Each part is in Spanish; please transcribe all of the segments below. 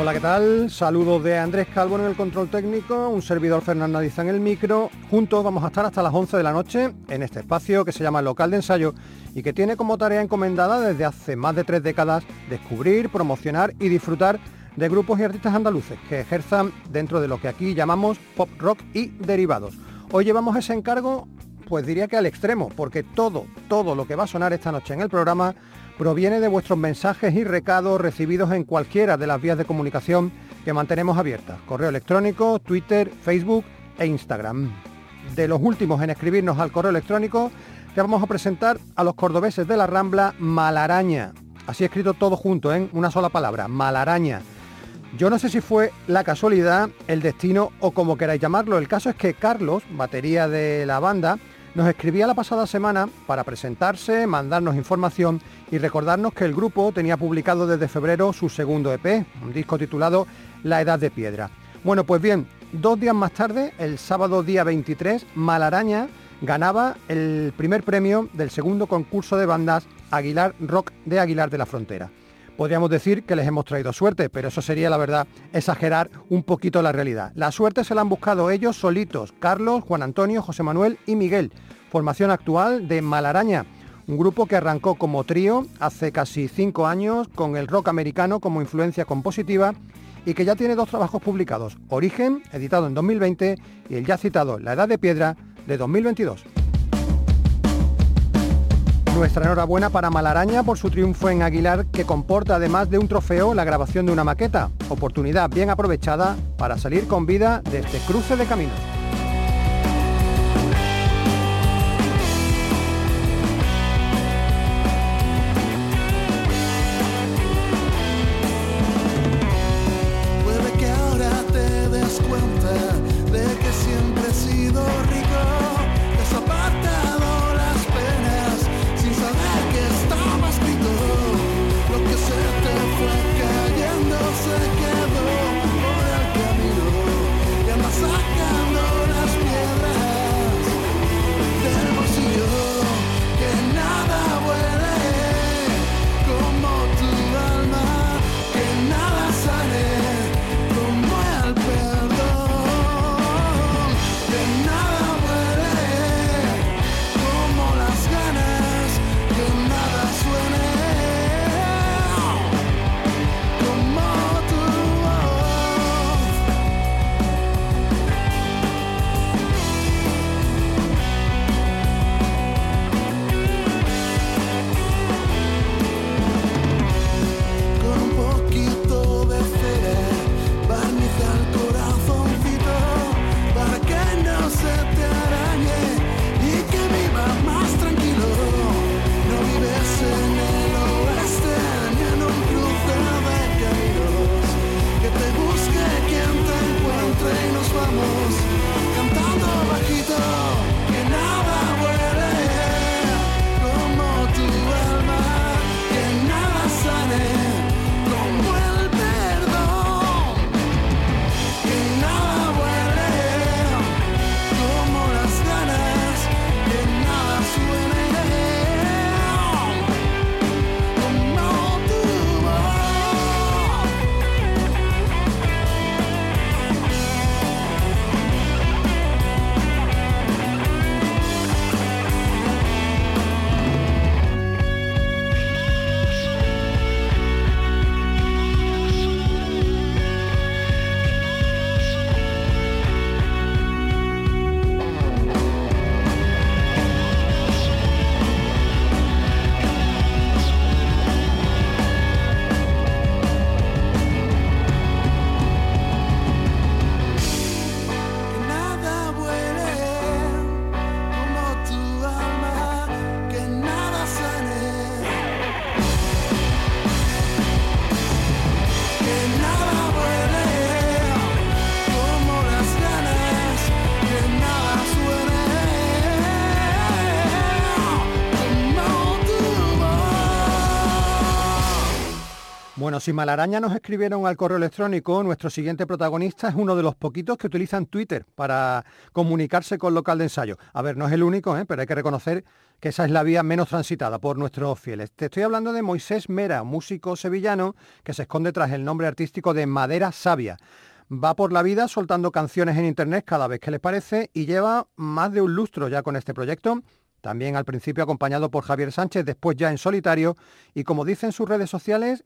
Hola, ¿qué tal? Saludos de Andrés Calvo en el control técnico, un servidor Fernando Ariza en el micro. Juntos vamos a estar hasta las 11 de la noche en este espacio que se llama Local de Ensayo y que tiene como tarea encomendada desde hace más de tres décadas descubrir, promocionar y disfrutar de grupos y artistas andaluces que ejerzan dentro de lo que aquí llamamos pop rock y derivados. Hoy llevamos ese encargo, pues diría que al extremo, porque todo, todo lo que va a sonar esta noche en el programa proviene de vuestros mensajes y recados recibidos en cualquiera de las vías de comunicación que mantenemos abiertas, correo electrónico, Twitter, Facebook e Instagram. De los últimos en escribirnos al correo electrónico, te vamos a presentar a los cordobeses de la Rambla Malaraña. Así escrito todo junto en una sola palabra, Malaraña. Yo no sé si fue la casualidad, el destino o como queráis llamarlo. El caso es que Carlos, batería de la banda, nos escribía la pasada semana para presentarse, mandarnos información y recordarnos que el grupo tenía publicado desde febrero su segundo EP, un disco titulado La Edad de Piedra. Bueno, pues bien, dos días más tarde, el sábado día 23, Malaraña ganaba el primer premio del segundo concurso de bandas Aguilar Rock de Aguilar de la Frontera. Podríamos decir que les hemos traído suerte, pero eso sería la verdad exagerar un poquito la realidad. La suerte se la han buscado ellos solitos, Carlos, Juan Antonio, José Manuel y Miguel. Formación actual de Malaraña, un grupo que arrancó como trío hace casi cinco años con el rock americano como influencia compositiva y que ya tiene dos trabajos publicados, Origen, editado en 2020, y el ya citado La Edad de Piedra, de 2022. Nuestra enhorabuena para Malaraña por su triunfo en Aguilar, que comporta además de un trofeo la grabación de una maqueta, oportunidad bien aprovechada para salir con vida de este cruce de caminos. Bueno, si Malaraña nos escribieron al correo electrónico, nuestro siguiente protagonista es uno de los poquitos que utilizan Twitter para comunicarse con local de ensayo. A ver, no es el único, ¿eh? pero hay que reconocer que esa es la vía menos transitada por nuestros fieles. Te estoy hablando de Moisés Mera, músico sevillano que se esconde tras el nombre artístico de Madera Sabia. Va por la vida soltando canciones en internet cada vez que le parece y lleva más de un lustro ya con este proyecto también al principio acompañado por Javier Sánchez, después ya en solitario, y como dicen sus redes sociales,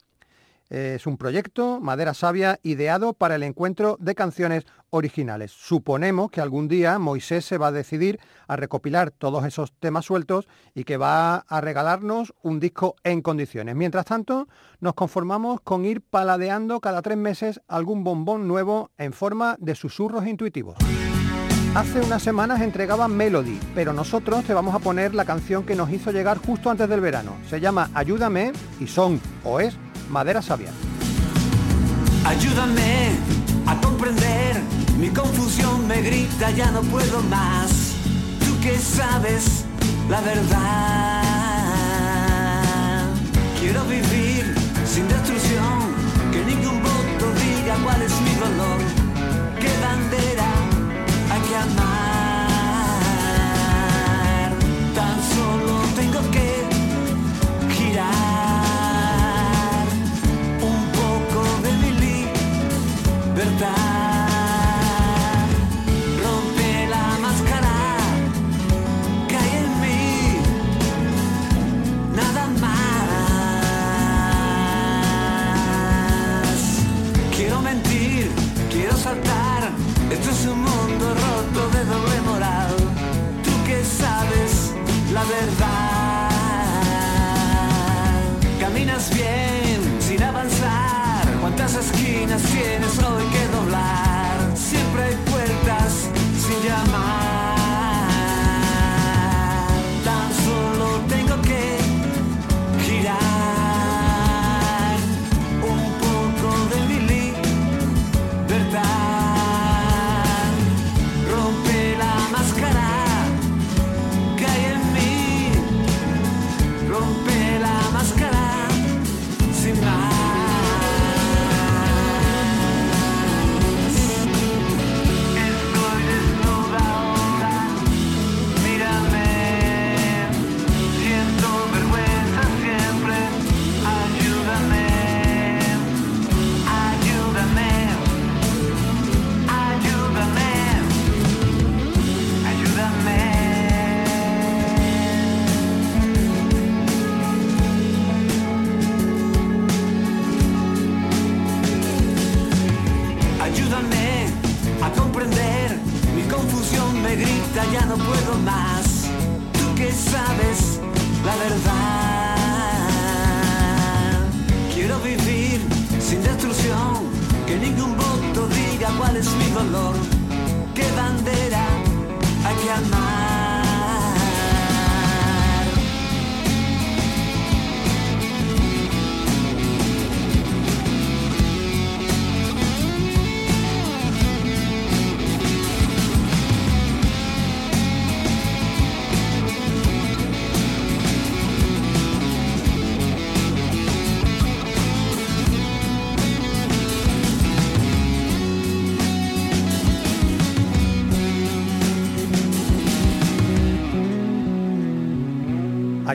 es un proyecto, Madera Sabia, ideado para el encuentro de canciones originales. Suponemos que algún día Moisés se va a decidir a recopilar todos esos temas sueltos y que va a regalarnos un disco en condiciones. Mientras tanto, nos conformamos con ir paladeando cada tres meses algún bombón nuevo en forma de susurros intuitivos. Hace unas semanas entregaba Melody, pero nosotros te vamos a poner la canción que nos hizo llegar justo antes del verano. Se llama Ayúdame y son o es Madera Sabia. Ayúdame a comprender, mi confusión me grita, ya no puedo más. Tú que sabes la verdad. Quiero vivir sin destrucción, que ningún voto diga cuál es mi verdad. Caminas bien sin avanzar. ¿Cuántas esquinas tienes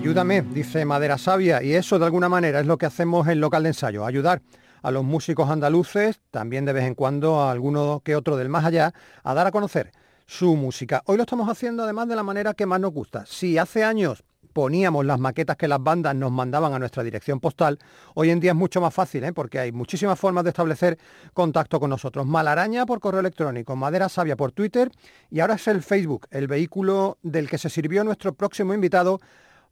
Ayúdame, dice Madera Sabia, y eso de alguna manera es lo que hacemos en local de ensayo, ayudar a los músicos andaluces, también de vez en cuando a alguno que otro del más allá, a dar a conocer su música. Hoy lo estamos haciendo además de la manera que más nos gusta. Si hace años poníamos las maquetas que las bandas nos mandaban a nuestra dirección postal, hoy en día es mucho más fácil, ¿eh? porque hay muchísimas formas de establecer contacto con nosotros. Malaraña por correo electrónico, Madera Sabia por Twitter y ahora es el Facebook, el vehículo del que se sirvió nuestro próximo invitado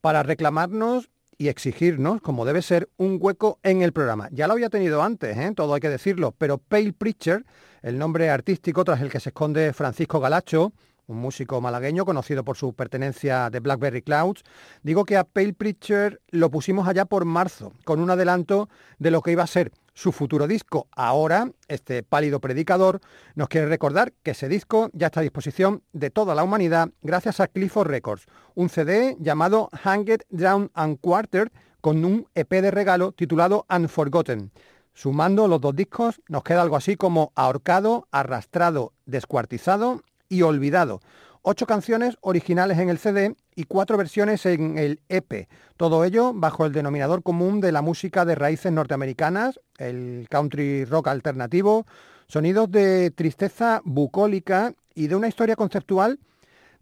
para reclamarnos y exigirnos, como debe ser, un hueco en el programa. Ya lo había tenido antes, ¿eh? todo hay que decirlo, pero Pale Preacher, el nombre artístico tras el que se esconde Francisco Galacho, un músico malagueño conocido por su pertenencia de Blackberry Clouds. Digo que a Pale Preacher lo pusimos allá por marzo, con un adelanto de lo que iba a ser su futuro disco. Ahora, este pálido predicador nos quiere recordar que ese disco ya está a disposición de toda la humanidad gracias a Clifford Records, un CD llamado Hanged Down and Quarter con un EP de regalo titulado Unforgotten. Sumando los dos discos nos queda algo así como ahorcado, arrastrado, descuartizado y olvidado. Ocho canciones originales en el CD y cuatro versiones en el EP. Todo ello bajo el denominador común de la música de raíces norteamericanas, el country rock alternativo, sonidos de tristeza bucólica y de una historia conceptual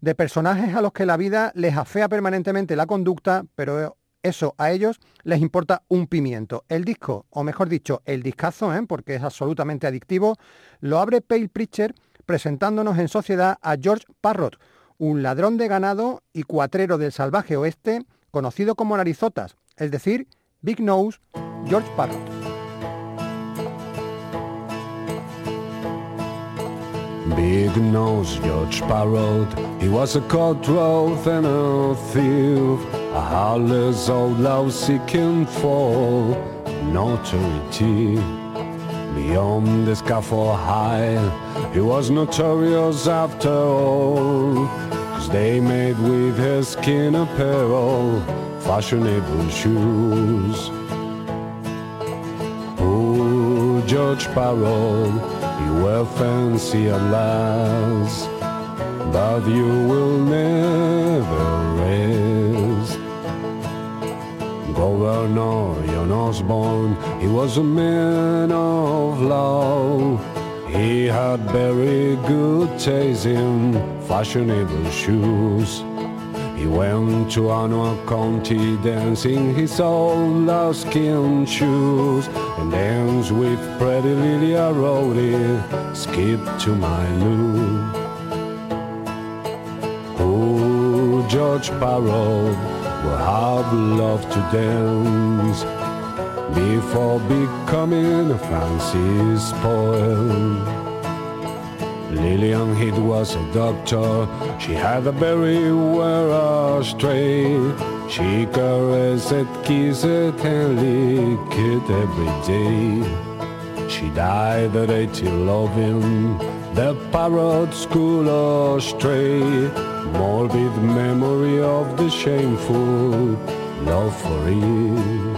de personajes a los que la vida les afea permanentemente la conducta, pero eso a ellos les importa un pimiento. El disco, o mejor dicho, el discazo, ¿eh? porque es absolutamente adictivo, lo abre Pale Preacher presentándonos en sociedad a George Parrot, un ladrón de ganado y cuatrero del salvaje oeste, conocido como Narizotas, es decir, Big Nose George Parrot. A. Beyond the scaffold high, he was notorious after all, cause they made with his skin apparel fashionable shoes. Poor George Parrot, you were fancy at last, but you will never rest. Governor John Osborne, he was a man of law. He had very good taste in fashionable shoes. He went to Anua County dancing his old skin shoes and danced with pretty Lilia Rowley, skip to my loo. Oh, George Parrot will have loved to dance before becoming a fancy spoil. Lillian Heath was a doctor. She had a very were astray. She caressed it, kissed it, and licked it every day. She died at 80 loving the parrot school astray. Morbid memory of the shameful love for it.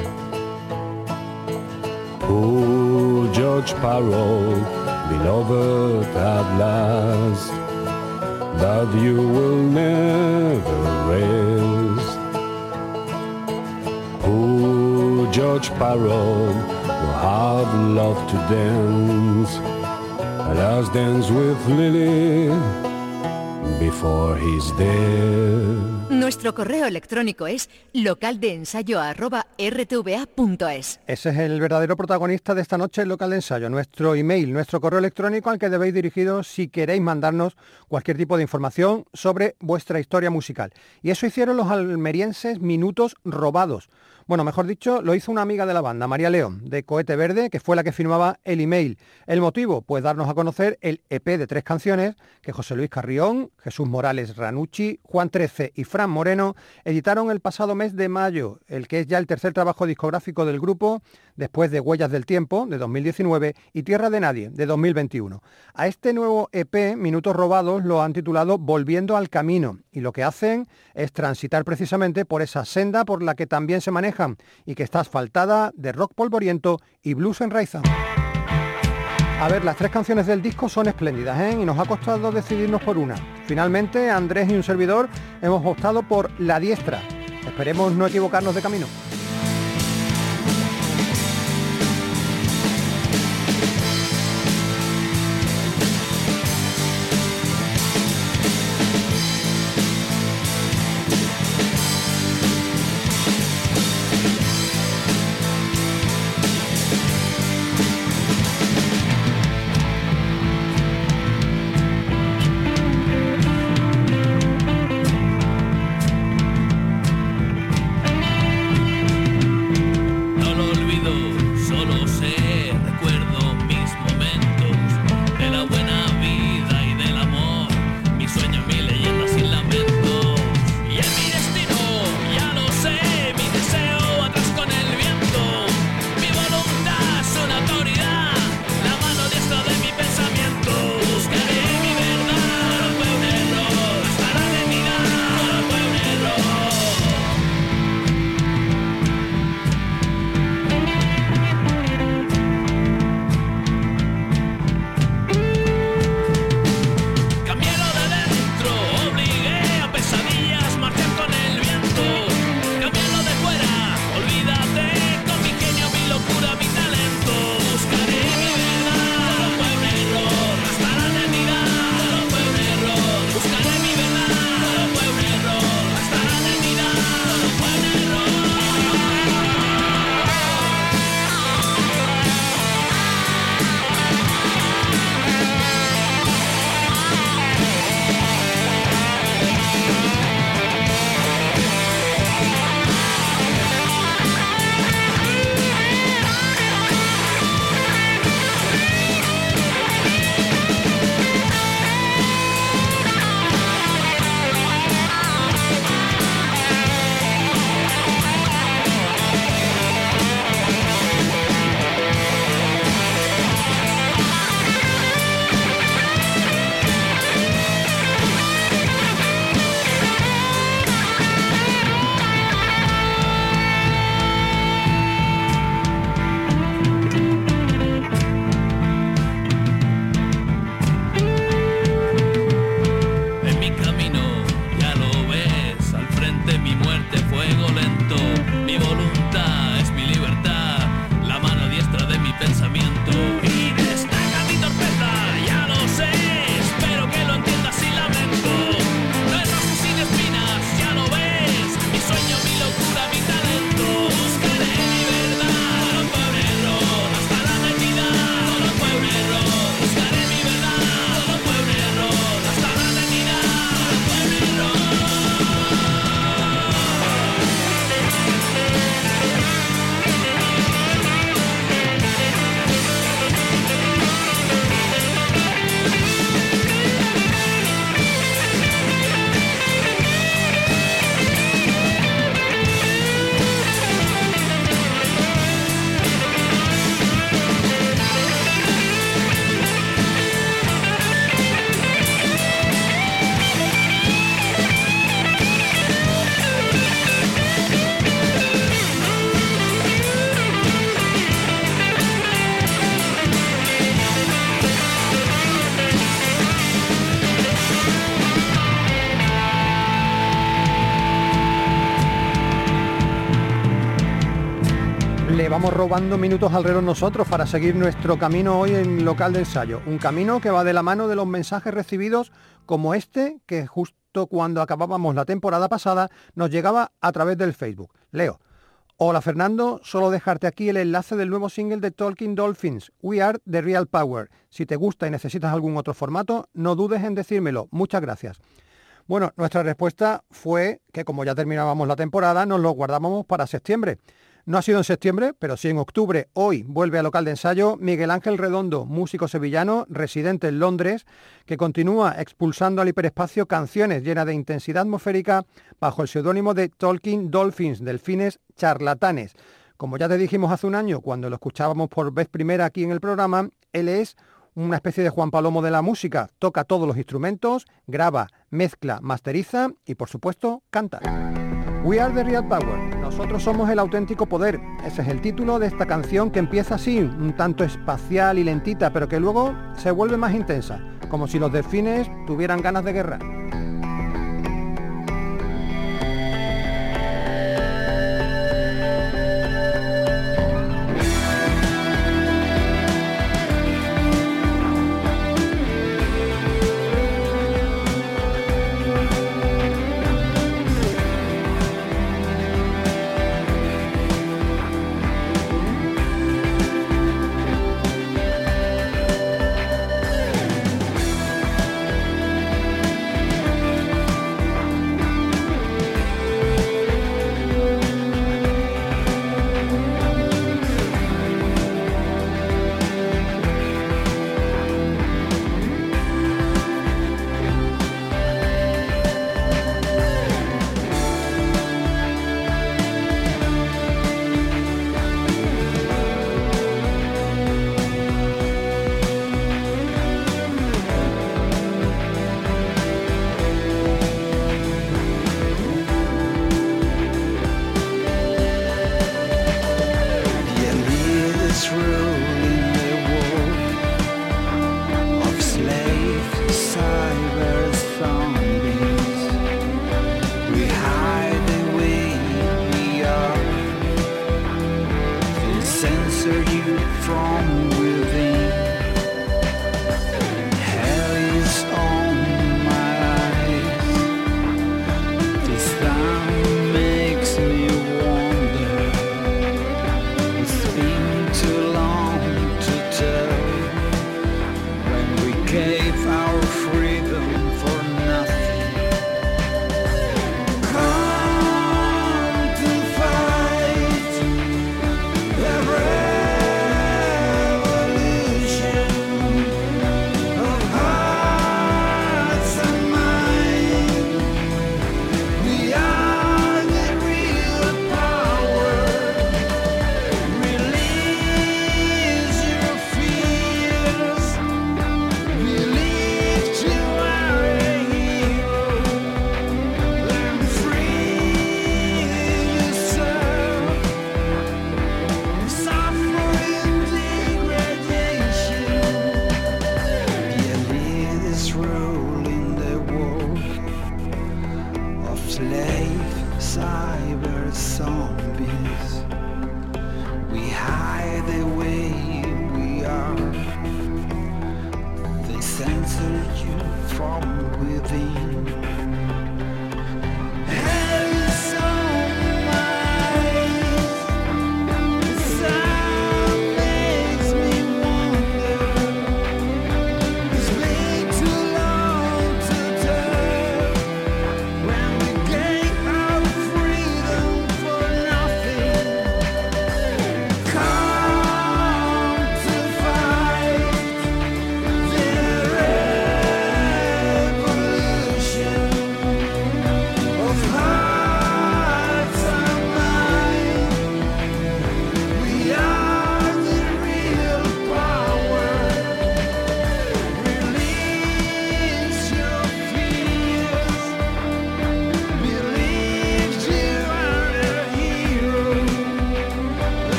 George Parrot beloved at last, that you will never rest. Poor George Parrot will have loved to dance, last dance with Lily before he's dead. Nuestro correo electrónico es localdeensayo.rtva.es. Ese es el verdadero protagonista de esta noche en Local de Ensayo, nuestro email, nuestro correo electrónico al que debéis dirigido si queréis mandarnos cualquier tipo de información sobre vuestra historia musical. Y eso hicieron los almerienses Minutos Robados bueno, mejor dicho, lo hizo una amiga de la banda, María León, de Cohete Verde, que fue la que firmaba el email. El motivo, pues darnos a conocer el EP de tres canciones que José Luis Carrión, Jesús Morales Ranucci, Juan Trece y Moreno editaron el pasado mes de mayo, el que es ya el tercer trabajo discográfico del grupo, después de Huellas del Tiempo, de 2019, y Tierra de Nadie, de 2021. A este nuevo EP, Minutos Robados, lo han titulado Volviendo al Camino, y lo que hacen es transitar precisamente por esa senda por la que también se maneja y que está asfaltada de rock polvoriento y blues enraizado. A ver, las tres canciones del disco son espléndidas ¿eh? y nos ha costado decidirnos por una. Finalmente, Andrés y un servidor hemos optado por La Diestra. Esperemos no equivocarnos de camino. Robando minutos al reloj nosotros para seguir nuestro camino hoy en local de ensayo. Un camino que va de la mano de los mensajes recibidos como este que justo cuando acabábamos la temporada pasada nos llegaba a través del Facebook. Leo. Hola Fernando, solo dejarte aquí el enlace del nuevo single de Talking Dolphins, We Are the Real Power. Si te gusta y necesitas algún otro formato, no dudes en decírmelo. Muchas gracias. Bueno, nuestra respuesta fue que como ya terminábamos la temporada, nos lo guardábamos para septiembre. No ha sido en septiembre, pero sí en octubre. Hoy vuelve al local de ensayo Miguel Ángel Redondo, músico sevillano, residente en Londres, que continúa expulsando al hiperespacio canciones llenas de intensidad atmosférica bajo el seudónimo de Talking Dolphins, delfines charlatanes. Como ya te dijimos hace un año, cuando lo escuchábamos por vez primera aquí en el programa, él es una especie de Juan Palomo de la música. Toca todos los instrumentos, graba, mezcla, masteriza y por supuesto canta. We are the real power. Nosotros somos el auténtico poder. Ese es el título de esta canción que empieza así, un tanto espacial y lentita, pero que luego se vuelve más intensa, como si los delfines tuvieran ganas de guerra.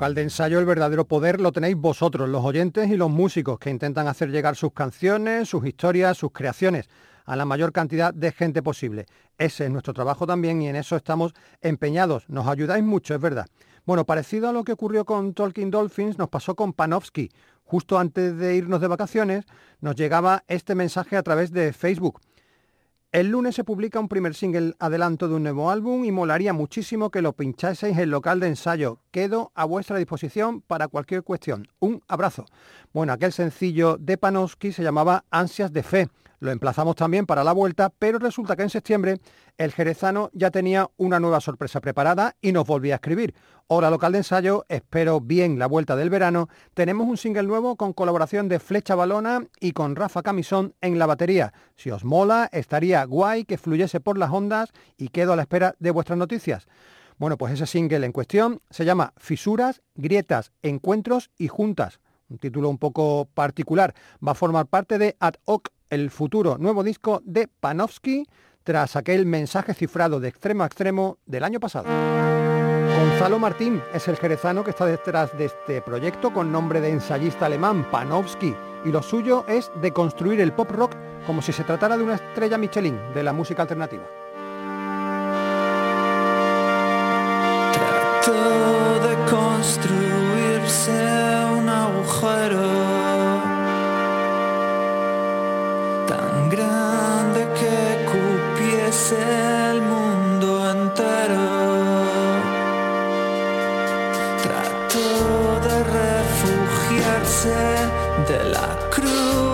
Local de ensayo el verdadero poder lo tenéis vosotros, los oyentes y los músicos que intentan hacer llegar sus canciones, sus historias, sus creaciones a la mayor cantidad de gente posible. Ese es nuestro trabajo también y en eso estamos empeñados. Nos ayudáis mucho, es verdad. Bueno, parecido a lo que ocurrió con Talking Dolphins, nos pasó con Panofsky. Justo antes de irnos de vacaciones, nos llegaba este mensaje a través de Facebook. El lunes se publica un primer single adelanto de un nuevo álbum y molaría muchísimo que lo pinchaseis en local de ensayo. Quedo a vuestra disposición para cualquier cuestión. Un abrazo. Bueno, aquel sencillo de Panofsky se llamaba Ansias de Fe. Lo emplazamos también para la vuelta, pero resulta que en septiembre el jerezano ya tenía una nueva sorpresa preparada y nos volvía a escribir. Hora local de ensayo, espero bien la vuelta del verano. Tenemos un single nuevo con colaboración de Flecha Balona y con Rafa Camisón en la batería. Si os mola, estaría guay que fluyese por las ondas y quedo a la espera de vuestras noticias. Bueno, pues ese single en cuestión se llama Fisuras, Grietas, Encuentros y Juntas. Un título un poco particular. Va a formar parte de Ad hoc el futuro nuevo disco de Panofsky tras aquel mensaje cifrado de extremo a extremo del año pasado. Gonzalo Martín es el jerezano que está detrás de este proyecto con nombre de ensayista alemán Panofsky y lo suyo es de construir el pop rock como si se tratara de una estrella Michelin de la música alternativa. de construirse un agujero grande que cupiese el mundo entero. Trató de refugiarse de la cruda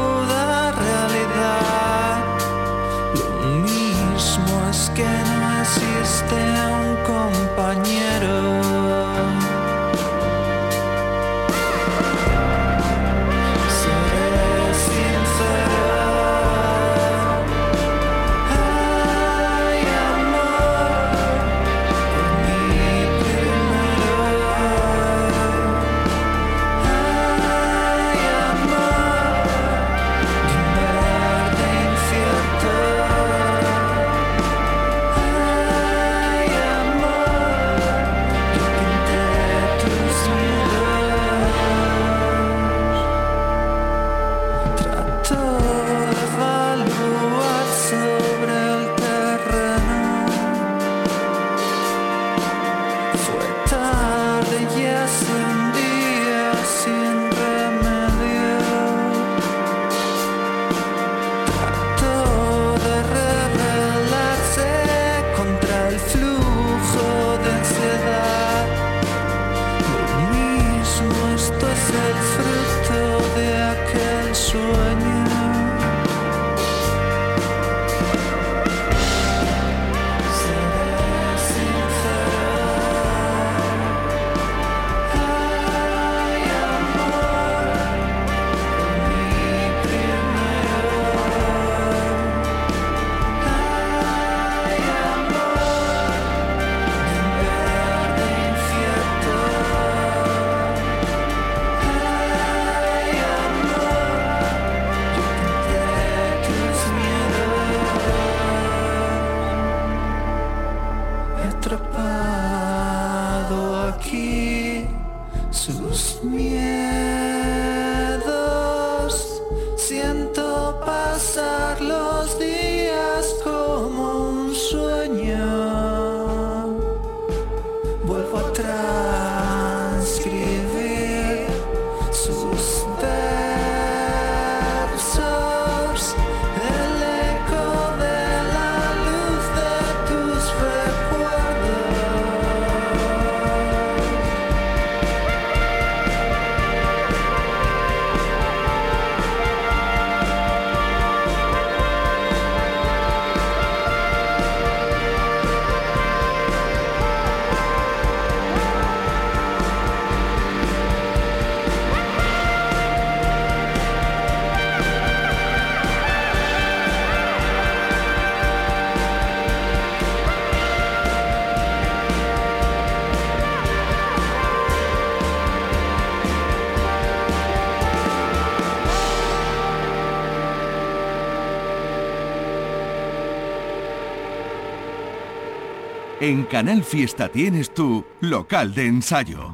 En Canal Fiesta tienes tu local de ensayo.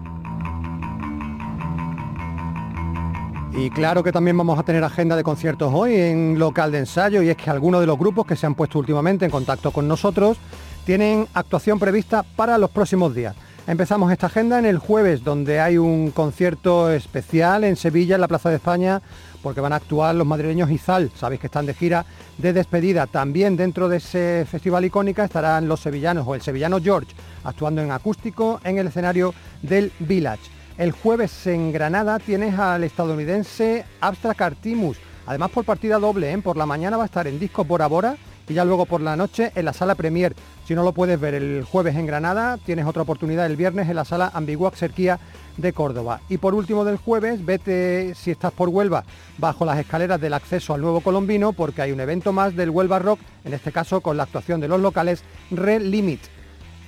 Y claro que también vamos a tener agenda de conciertos hoy en local de ensayo y es que algunos de los grupos que se han puesto últimamente en contacto con nosotros tienen actuación prevista para los próximos días. Empezamos esta agenda en el jueves, donde hay un concierto especial en Sevilla, en la Plaza de España, porque van a actuar los madrileños Izal. Sabéis que están de gira de despedida. También dentro de ese festival icónica estarán los sevillanos o el sevillano George, actuando en acústico en el escenario del Village. El jueves en Granada tienes al estadounidense Abstract Artimus, además por partida doble, ¿eh? por la mañana va a estar en disco Bora Bora y ya luego por la noche en la sala Premier. Si no lo puedes ver el jueves en Granada, tienes otra oportunidad el viernes en la sala Ambigua Xerquía de Córdoba. Y por último del jueves, vete si estás por Huelva bajo las escaleras del acceso al nuevo colombino porque hay un evento más del Huelva Rock, en este caso con la actuación de los locales Red Limit.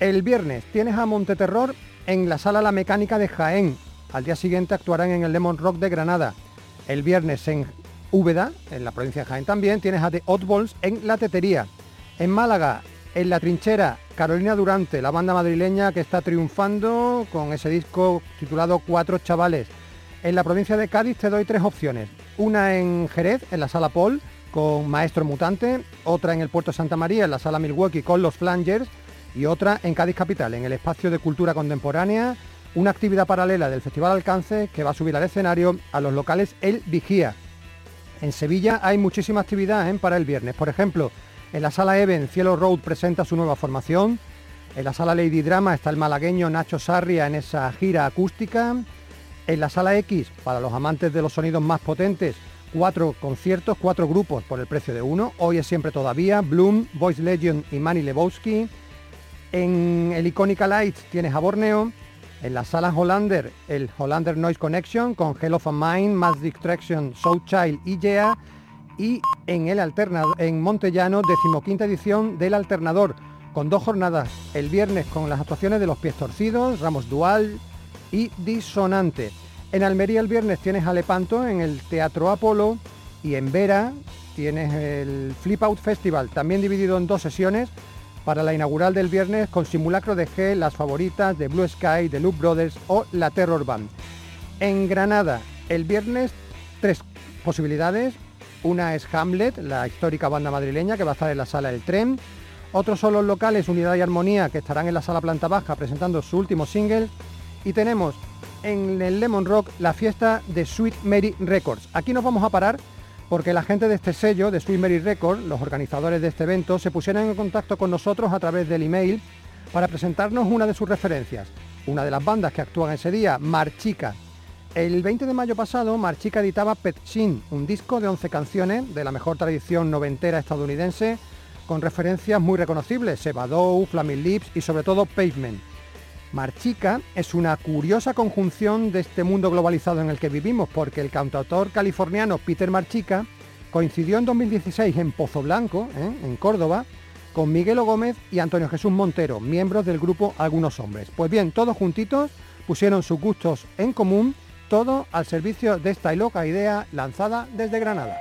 El viernes tienes a Monteterror en la sala La Mecánica de Jaén. Al día siguiente actuarán en el Lemon Rock de Granada. El viernes en Úbeda, en la provincia de Jaén también, tienes a The Oddballs en La Tetería. En Málaga, en La Trinchera, Carolina Durante, la banda madrileña que está triunfando con ese disco titulado Cuatro Chavales. En la provincia de Cádiz te doy tres opciones. Una en Jerez, en la sala Paul, con Maestro Mutante, otra en el Puerto Santa María, en la sala Milwaukee, con los Flangers, y otra en Cádiz Capital, en el espacio de cultura contemporánea, una actividad paralela del Festival Alcance que va a subir al escenario a los locales El Vigía. En Sevilla hay muchísima actividad ¿eh? para el viernes. Por ejemplo, en la sala Even, Cielo Road presenta su nueva formación. En la sala Lady Drama está el malagueño Nacho Sarria en esa gira acústica. En la sala X, para los amantes de los sonidos más potentes, cuatro conciertos, cuatro grupos por el precio de uno. Hoy es siempre todavía Bloom, Voice Legend y Manny Lebowski. En el Icónica Lights tienes a Borneo. En la sala Hollander, el Hollander Noise Connection con Hell of a Mind, Mass Distraction, Soul Child y Yeah y en el alternador, en Montellano, decimoquinta edición del Alternador, con dos jornadas, el viernes con las actuaciones de Los Pies Torcidos, Ramos Dual y Disonante. En Almería el viernes tienes a Lepanto en el Teatro Apolo y en Vera tienes el Flip Out Festival, también dividido en dos sesiones, para la inaugural del viernes con simulacro de G, las favoritas de Blue Sky, de Loop Brothers o la Terror Band. En Granada, el viernes, tres posibilidades, una es Hamlet, la histórica banda madrileña que va a estar en la sala del tren. Otros son los locales Unidad y Armonía que estarán en la sala planta baja presentando su último single. Y tenemos en el Lemon Rock la fiesta de Sweet Mary Records. Aquí nos vamos a parar porque la gente de este sello, de Sweet Mary Records, los organizadores de este evento, se pusieron en contacto con nosotros a través del email para presentarnos una de sus referencias. Una de las bandas que actúan ese día, Marchica, el 20 de mayo pasado, Marchica editaba Pet Shin, un disco de 11 canciones de la mejor tradición noventera estadounidense, con referencias muy reconocibles, Sebadou, Flaming Lips y sobre todo Pavement. Marchica es una curiosa conjunción de este mundo globalizado en el que vivimos, porque el cantautor californiano Peter Marchica coincidió en 2016 en Pozo Blanco, ¿eh? en Córdoba, con Miguelo Gómez y Antonio Jesús Montero, miembros del grupo Algunos Hombres. Pues bien, todos juntitos pusieron sus gustos en común todo al servicio de esta loca idea lanzada desde Granada.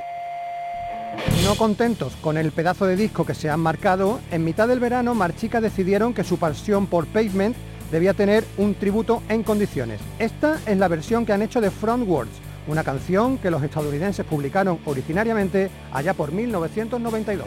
No contentos con el pedazo de disco que se han marcado, en mitad del verano Marchica decidieron que su pasión por Pavement debía tener un tributo en condiciones. Esta es la versión que han hecho de Frontwards, una canción que los estadounidenses publicaron originariamente allá por 1992.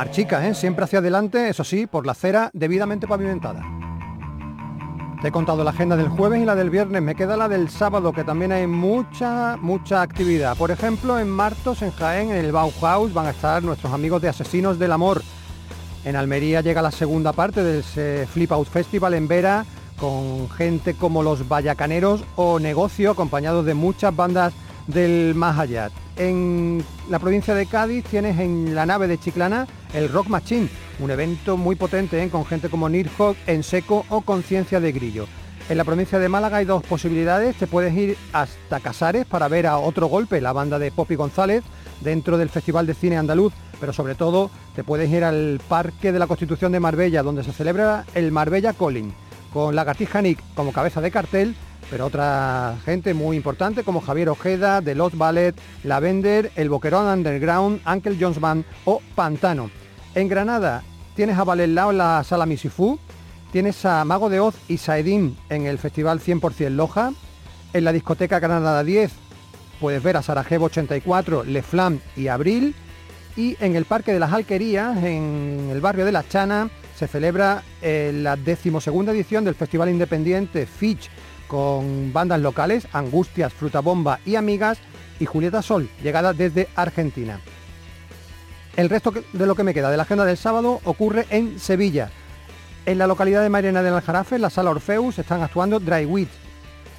Marchica, ¿eh? siempre hacia adelante, eso sí, por la acera debidamente pavimentada. Te he contado la agenda del jueves y la del viernes, me queda la del sábado, que también hay mucha, mucha actividad. Por ejemplo, en Martos, en Jaén, en el Bauhaus, van a estar nuestros amigos de Asesinos del Amor. En Almería llega la segunda parte del Flip Out Festival en Vera, con gente como los Vallacaneros o Negocio, acompañados de muchas bandas del más allá. En la provincia de Cádiz tienes en la nave de Chiclana el Rock Machine, un evento muy potente ¿eh? con gente como Nirhog, En Seco o Conciencia de Grillo. En la provincia de Málaga hay dos posibilidades, te puedes ir hasta Casares para ver a Otro Golpe, la banda de Poppy González, dentro del Festival de Cine Andaluz, pero sobre todo te puedes ir al Parque de la Constitución de Marbella, donde se celebra el Marbella Calling, con Lagartija Nick como cabeza de cartel pero otra gente muy importante como Javier Ojeda, The Lost Ballet, Lavender, El Boquerón Underground, Uncle Jones Band o Pantano. En Granada tienes a Valelao en la sala Misifú, tienes a Mago de Oz y Saedín en el Festival 100% Loja, en la discoteca Granada 10 puedes ver a Sarajevo 84, Le Flam y Abril, y en el Parque de las Alquerías, en el barrio de La Chana, se celebra eh, la decimosegunda edición del Festival Independiente Fitch con bandas locales, Angustias, Fruta Bomba y Amigas, y Julieta Sol, llegada desde Argentina. El resto de lo que me queda de la agenda del sábado ocurre en Sevilla. En la localidad de Mariana del Aljarafe, en la sala Orfeus, están actuando Dry Wheat.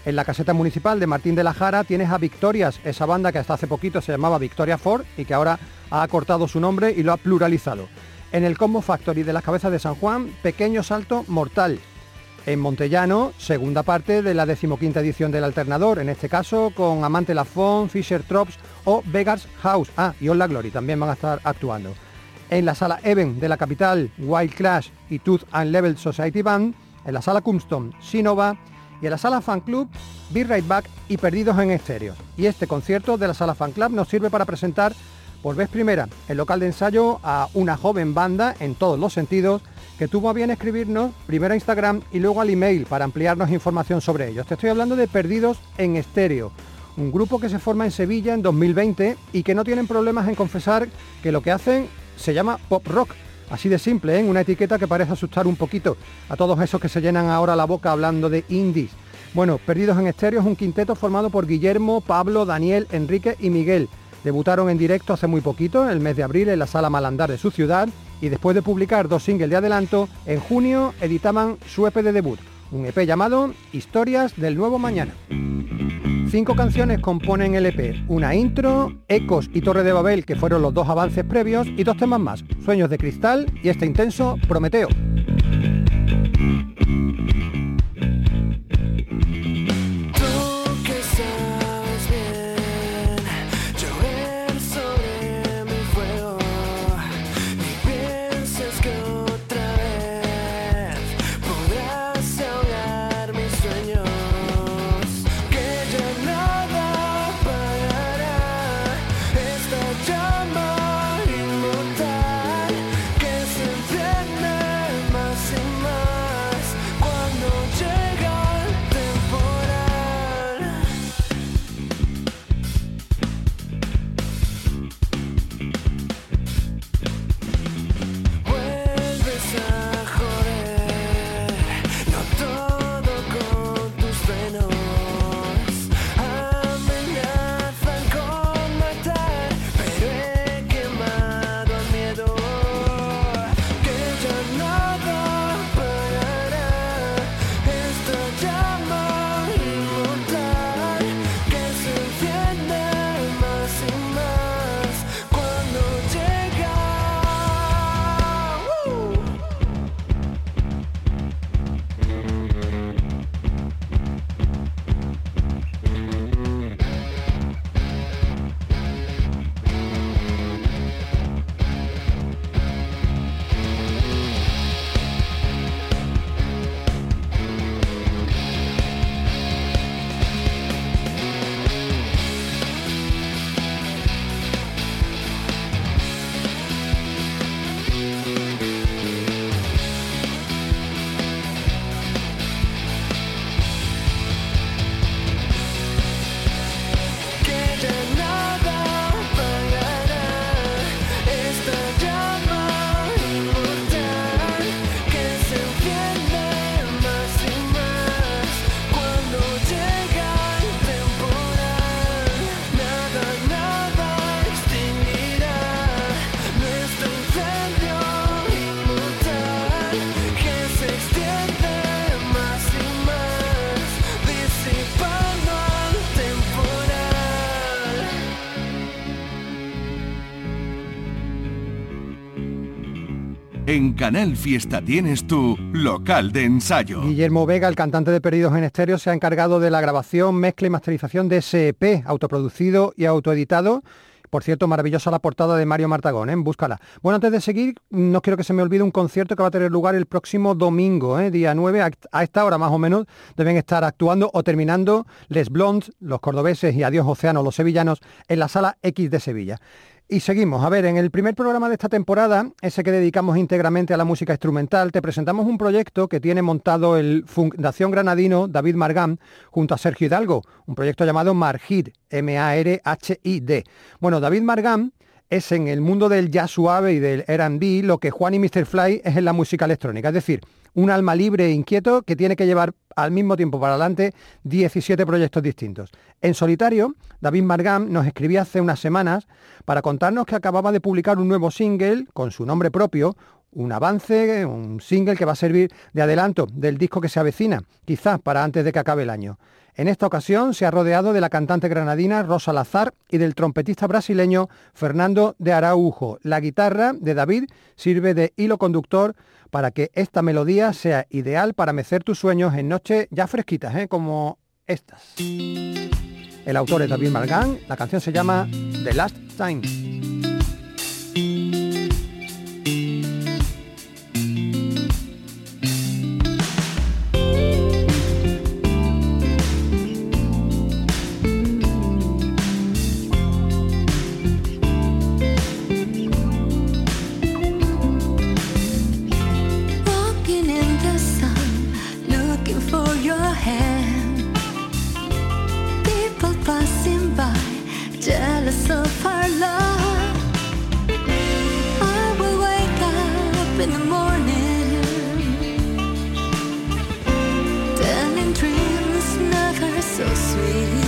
En la caseta municipal de Martín de la Jara tienes a Victorias, esa banda que hasta hace poquito se llamaba Victoria Ford y que ahora ha acortado su nombre y lo ha pluralizado. En el Combo Factory de las Cabezas de San Juan, Pequeño Salto Mortal en Montellano, segunda parte de la decimoquinta edición del Alternador, en este caso con Amante Lafon, Fisher Trops o Vegas House. Ah, y All Glory también van a estar actuando. En la sala Even de la capital, Wild Clash y Tooth and Level Society Band, en la sala Cumston, Sinova y en la sala Fan Club, Be Right Back y Perdidos en Estéreos. Y este concierto de la sala Fan Club nos sirve para presentar por vez primera el local de ensayo a una joven banda en todos los sentidos que tuvo a bien escribirnos primero a Instagram y luego al email para ampliarnos información sobre ellos. Te estoy hablando de Perdidos en Estéreo, un grupo que se forma en Sevilla en 2020 y que no tienen problemas en confesar que lo que hacen se llama pop rock. Así de simple, ¿eh? una etiqueta que parece asustar un poquito a todos esos que se llenan ahora la boca hablando de indies. Bueno, Perdidos en Estéreo es un quinteto formado por Guillermo, Pablo, Daniel, Enrique y Miguel. Debutaron en directo hace muy poquito, el mes de abril, en la sala Malandar de su ciudad y después de publicar dos singles de adelanto, en junio editaban su EP de debut, un EP llamado Historias del Nuevo Mañana. Cinco canciones componen el EP, una intro, Ecos y Torre de Babel, que fueron los dos avances previos, y dos temas más, Sueños de Cristal y este intenso Prometeo. Canal Fiesta tienes tu local de ensayo. Guillermo Vega, el cantante de Perdidos en Estéreo, se ha encargado de la grabación, mezcla y masterización de ese EP, autoproducido y autoeditado. Por cierto, maravillosa la portada de Mario Martagón, ¿eh? búscala. Bueno, antes de seguir, no quiero que se me olvide un concierto que va a tener lugar el próximo domingo, ¿eh? día 9, a, esta hora más o menos, deben estar actuando o terminando Les Blondes, los cordobeses y Adiós Océano, los sevillanos, en la sala X de Sevilla. Y seguimos. A ver, en el primer programa de esta temporada, ese que dedicamos íntegramente a la música instrumental, te presentamos un proyecto que tiene montado el Fundación Granadino David Margam junto a Sergio Hidalgo, un proyecto llamado Marhid, M-A-R-H-I-D. Bueno, David Margam es en el mundo del jazz suave y del R&B lo que Juan y Mr. Fly es en la música electrónica, es decir, un alma libre e inquieto que tiene que llevar al mismo tiempo para adelante 17 proyectos distintos. En solitario, David Margam nos escribía hace unas semanas para contarnos que acababa de publicar un nuevo single con su nombre propio, un avance, un single que va a servir de adelanto del disco que se avecina, quizás para antes de que acabe el año. En esta ocasión se ha rodeado de la cantante granadina Rosa Lazar y del trompetista brasileño Fernando de Araujo. La guitarra de David sirve de hilo conductor para que esta melodía sea ideal para mecer tus sueños en noches ya fresquitas, ¿eh? como estas. El autor es David Margán, la canción se llama The Last Time. me.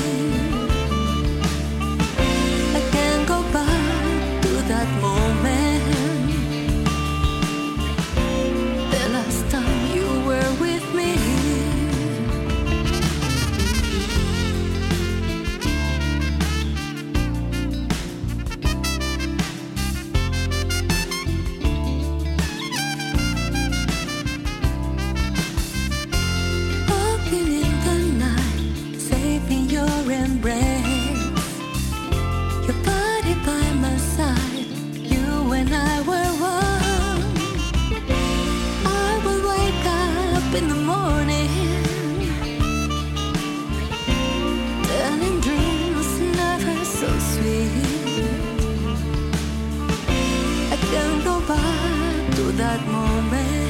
To that moment.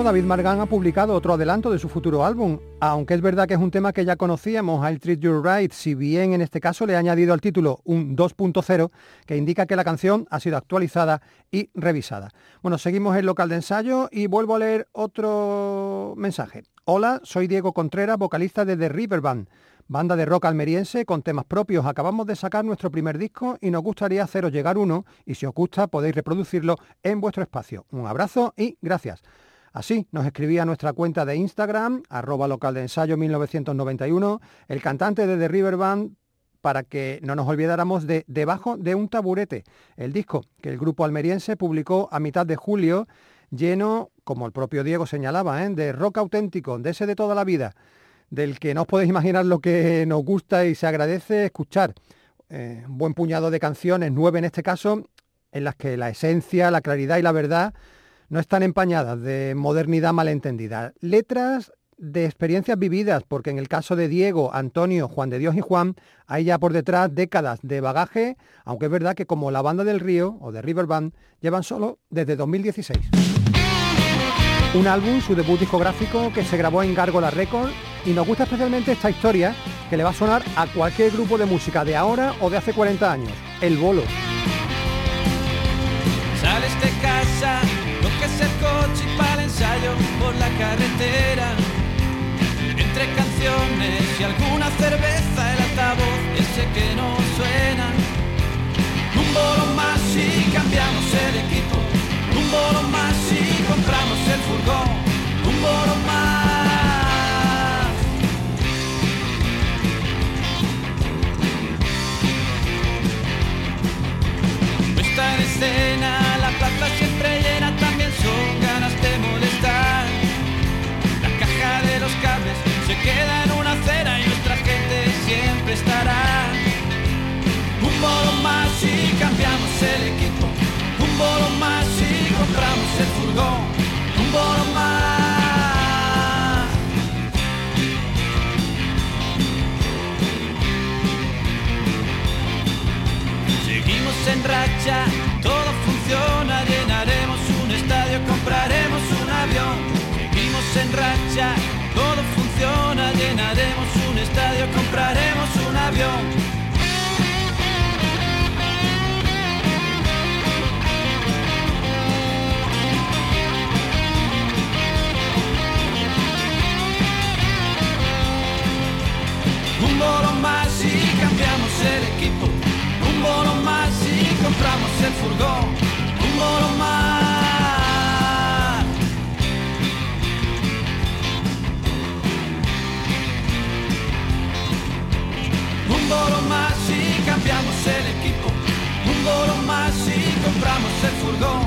David Margán ha publicado otro adelanto de su futuro álbum, aunque es verdad que es un tema que ya conocíamos, I'll Treat You Right, si bien en este caso le ha añadido al título un 2.0 que indica que la canción ha sido actualizada y revisada. Bueno, seguimos el local de ensayo y vuelvo a leer otro mensaje. Hola, soy Diego Contreras, vocalista de The River Band, banda de rock almeriense con temas propios. Acabamos de sacar nuestro primer disco y nos gustaría haceros llegar uno y si os gusta podéis reproducirlo en vuestro espacio. Un abrazo y gracias. Así nos escribía nuestra cuenta de Instagram, arroba local de ensayo 1991, el cantante de The River Band para que no nos olvidáramos de Debajo de un taburete, el disco que el grupo almeriense publicó a mitad de julio, lleno, como el propio Diego señalaba, ¿eh? de rock auténtico, de ese de toda la vida, del que no os podéis imaginar lo que nos gusta y se agradece escuchar. Eh, un buen puñado de canciones, nueve en este caso, en las que la esencia, la claridad y la verdad no están empañadas de modernidad malentendida. Letras de experiencias vividas, porque en el caso de Diego, Antonio, Juan de Dios y Juan, hay ya por detrás décadas de bagaje, aunque es verdad que como la banda del río o de River Band llevan solo desde 2016. Un álbum, su debut discográfico, que se grabó en Gárgola Records y nos gusta especialmente esta historia que le va a sonar a cualquier grupo de música de ahora o de hace 40 años, El Bolo. Por la carretera entre canciones y alguna cerveza, el altavoz ese que no suena. Un bolo más y cambiamos el equipo. Un bolo más y compramos el furgón. Un bolo más. Puesta en escena, queda en una acera y nuestra gente siempre estará. Un bolo más y cambiamos el equipo. Un bolo más y compramos el furgón. Un bolo más y cambiamos el equipo. Un bolo más y compramos el furgón. El furgón.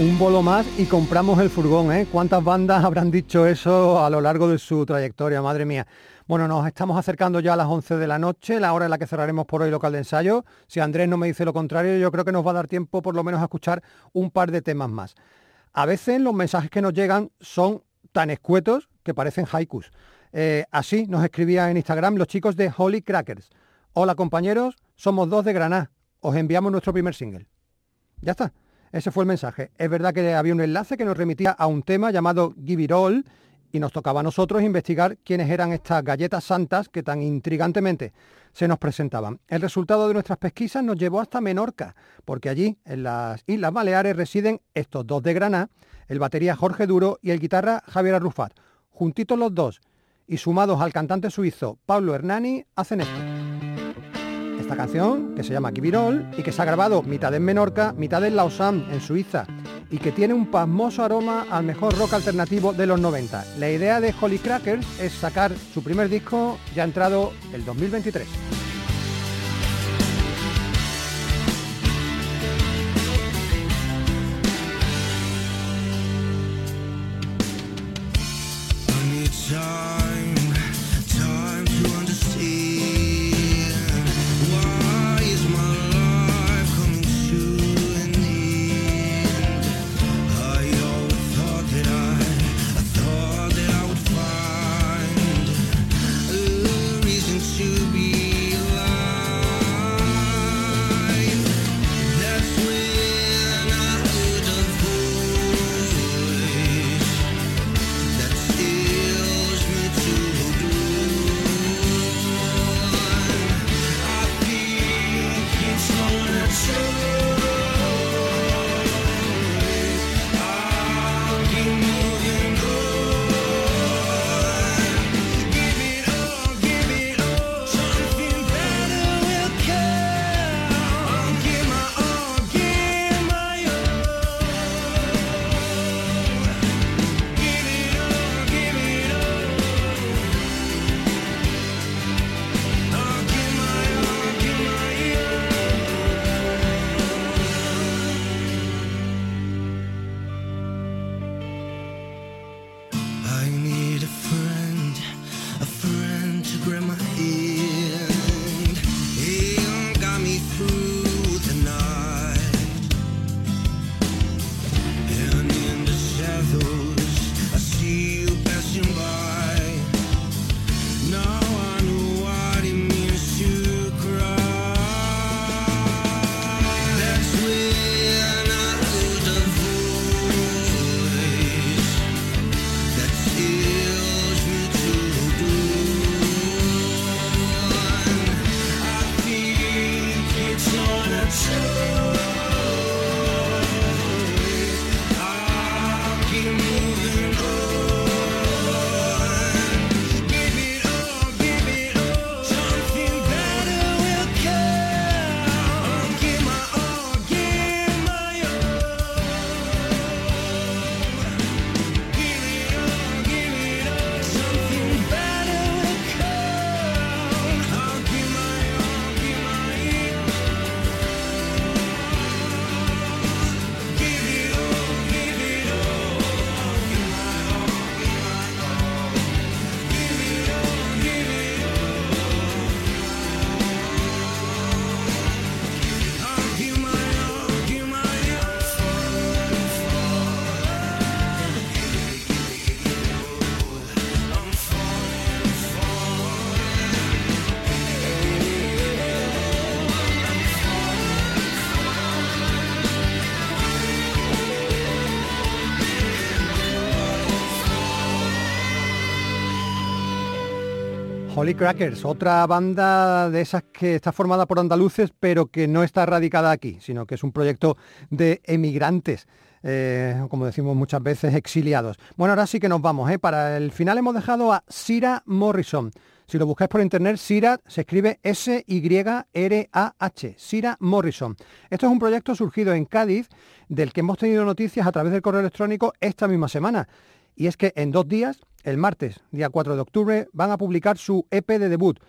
Un bolo más y compramos el furgón, ¿eh? ¿Cuántas bandas habrán dicho eso a lo largo de su trayectoria? Madre mía. Bueno, nos estamos acercando ya a las 11 de la noche, la hora en la que cerraremos por hoy local de ensayo. Si Andrés no me dice lo contrario, yo creo que nos va a dar tiempo por lo menos a escuchar un par de temas más. A veces los mensajes que nos llegan son tan escuetos que parecen haikus. Eh, así nos escribían en Instagram los chicos de Holy Crackers. Hola compañeros, somos dos de Granada. Os enviamos nuestro primer single. Ya está. Ese fue el mensaje. Es verdad que había un enlace que nos remitía a un tema llamado Give It All y nos tocaba a nosotros investigar quiénes eran estas galletas santas que tan intrigantemente se nos presentaban. El resultado de nuestras pesquisas nos llevó hasta Menorca, porque allí, en las Islas Baleares, residen estos dos de Granada, el batería Jorge Duro y el guitarra Javier Arrufat. Juntitos los dos y sumados al cantante suizo Pablo Hernani, hacen esto esta canción que se llama Kibirol y que se ha grabado mitad en Menorca, mitad en Lausanne, en Suiza, y que tiene un pasmoso aroma al mejor rock alternativo de los 90. La idea de Holy Crackers es sacar su primer disco ya entrado el 2023. Holy Crackers, otra banda de esas que está formada por andaluces, pero que no está radicada aquí, sino que es un proyecto de emigrantes. eh, como decimos muchas veces, exiliados. Bueno, ahora sí que nos vamos. ¿eh? Para el final hemos dejado a Sira Morrison. Si lo buscáis por internet, Sira se escribe S-Y-R-A-H, Sira Morrison. Esto es un proyecto surgido en Cádiz, del que hemos tenido noticias a través del correo electrónico esta misma semana. Y es que en dos días, el martes, día 4 de octubre, van a publicar su EP de debut,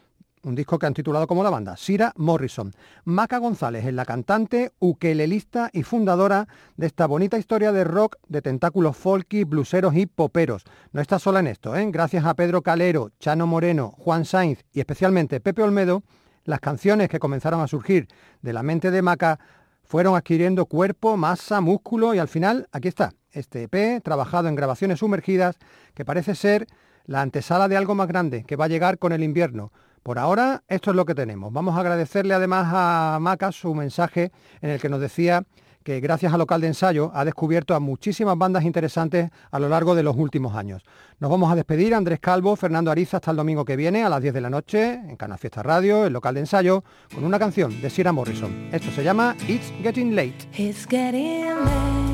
un disco que han titulado como la banda, Sira Morrison. Maca González es la cantante, ukelelista y fundadora de esta bonita historia de rock de tentáculos folky, bluseros y poperos. No está sola en esto, ¿eh? gracias a Pedro Calero, Chano Moreno, Juan Sainz y especialmente Pepe Olmedo, las canciones que comenzaron a surgir de la mente de Maca fueron adquiriendo cuerpo, masa, músculo y al final aquí está, este EP trabajado en grabaciones sumergidas que parece ser la antesala de algo más grande que va a llegar con el invierno. Por ahora, esto es lo que tenemos. Vamos a agradecerle además a Maca su mensaje en el que nos decía que gracias al local de ensayo ha descubierto a muchísimas bandas interesantes a lo largo de los últimos años. Nos vamos a despedir, Andrés Calvo, Fernando Ariza, hasta el domingo que viene a las 10 de la noche en Canal Fiesta Radio, el local de ensayo, con una canción de Sira Morrison. Esto se llama It's Getting Late. It's getting late.